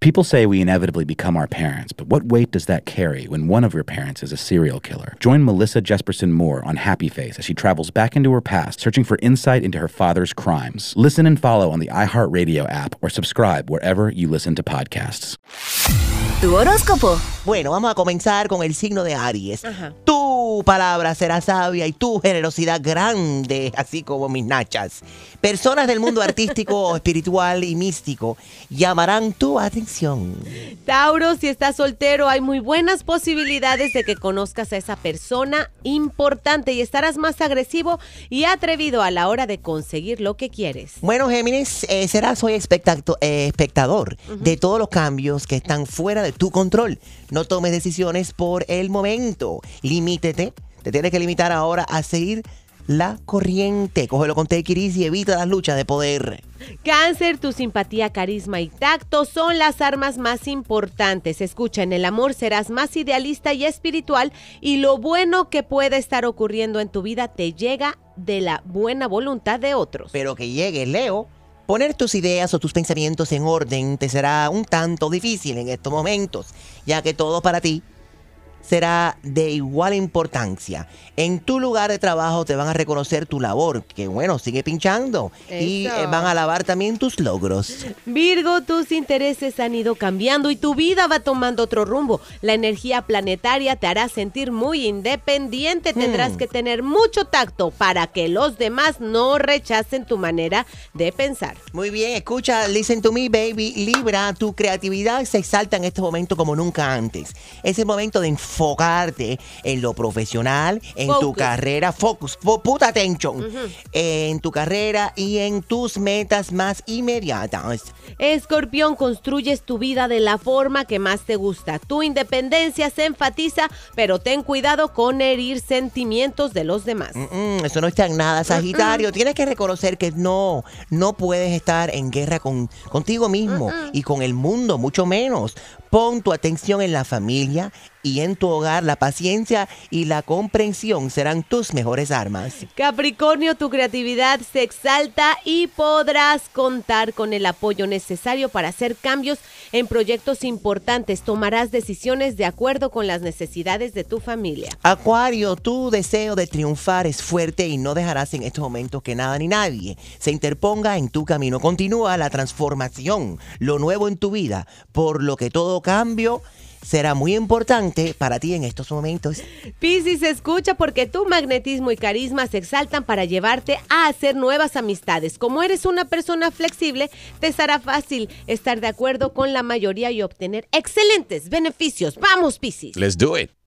People say we inevitably become our parents, but what weight does that carry when one of your parents is a serial killer? Join Melissa Jesperson Moore on Happy Face as she travels back into her past, searching for insight into her father's crimes. Listen and follow on the iHeartRadio app or subscribe wherever you listen to podcasts. Tu horóscopo. Bueno, vamos a comenzar con el signo de Aries. Tu palabra será sabia y tu generosidad grande, así como mis nachas. Personas del mundo artístico, espiritual y místico llamarán tu atención. Tauro, si estás soltero, hay muy buenas posibilidades de que conozcas a esa persona importante y estarás más agresivo y atrevido a la hora de conseguir lo que quieres. Bueno, Géminis, eh, serás hoy eh, espectador de todos los cambios que están fuera de tu control. No tomes decisiones por el momento. Limítete. Te tienes que limitar ahora a seguir la corriente. Cógelo con take it y evita las luchas de poder. Cáncer, tu simpatía, carisma y tacto son las armas más importantes. Escucha, en el amor serás más idealista y espiritual y lo bueno que puede estar ocurriendo en tu vida te llega de la buena voluntad de otros. Pero que llegue Leo, poner tus ideas o tus pensamientos en orden te será un tanto difícil en estos momentos, ya que todo para ti será de igual importancia. En tu lugar de trabajo te van a reconocer tu labor, que bueno, sigue pinchando. Y Eso. eh, van a alabar también tus logros. Virgo, tus intereses han ido cambiando y tu vida va tomando otro rumbo. La energía planetaria te hará sentir muy independiente. Tendrás Hmm. que tener mucho tacto para que los demás no rechacen tu manera de pensar. Muy bien, escucha, listen to me, baby. Libra, tu creatividad se exalta en este momento como nunca antes. Es el momento de enfocarte en lo profesional, en tu carrera, focus, fo- put attention, en tu carrera y en tus metas más inmediatas. Escorpión, construyes tu vida de la forma que más te gusta. Tu independencia se enfatiza, pero ten cuidado con herir sentimientos de los demás. Mm, eso no está en nada, Sagitario. Tienes que reconocer que no, no puedes estar en guerra con, contigo mismo y con el mundo, mucho menos. Pon tu atención en la familia y en tu hogar. La paciencia y la comprensión serán tus mejores armas. Capricornio, tu creatividad se exalta y podrás contar con el apoyo necesario para hacer cambios en proyectos importantes. Tomarás decisiones de acuerdo con las necesidades de tu familia. Acuario, tu deseo de triunfar es fuerte y no dejarás en estos momentos que nada ni nadie se interponga en tu camino. Continúa la transformación, lo nuevo en tu vida, por lo que todo cambio será muy importante para ti en estos momentos. Piscis, escucha porque tu magnetismo y carisma se exaltan para llevarte a hacer nuevas amistades. Como eres una persona flexible, te será fácil estar de acuerdo con la mayoría y obtener excelentes beneficios. Vamos, Piscis. Let's do it.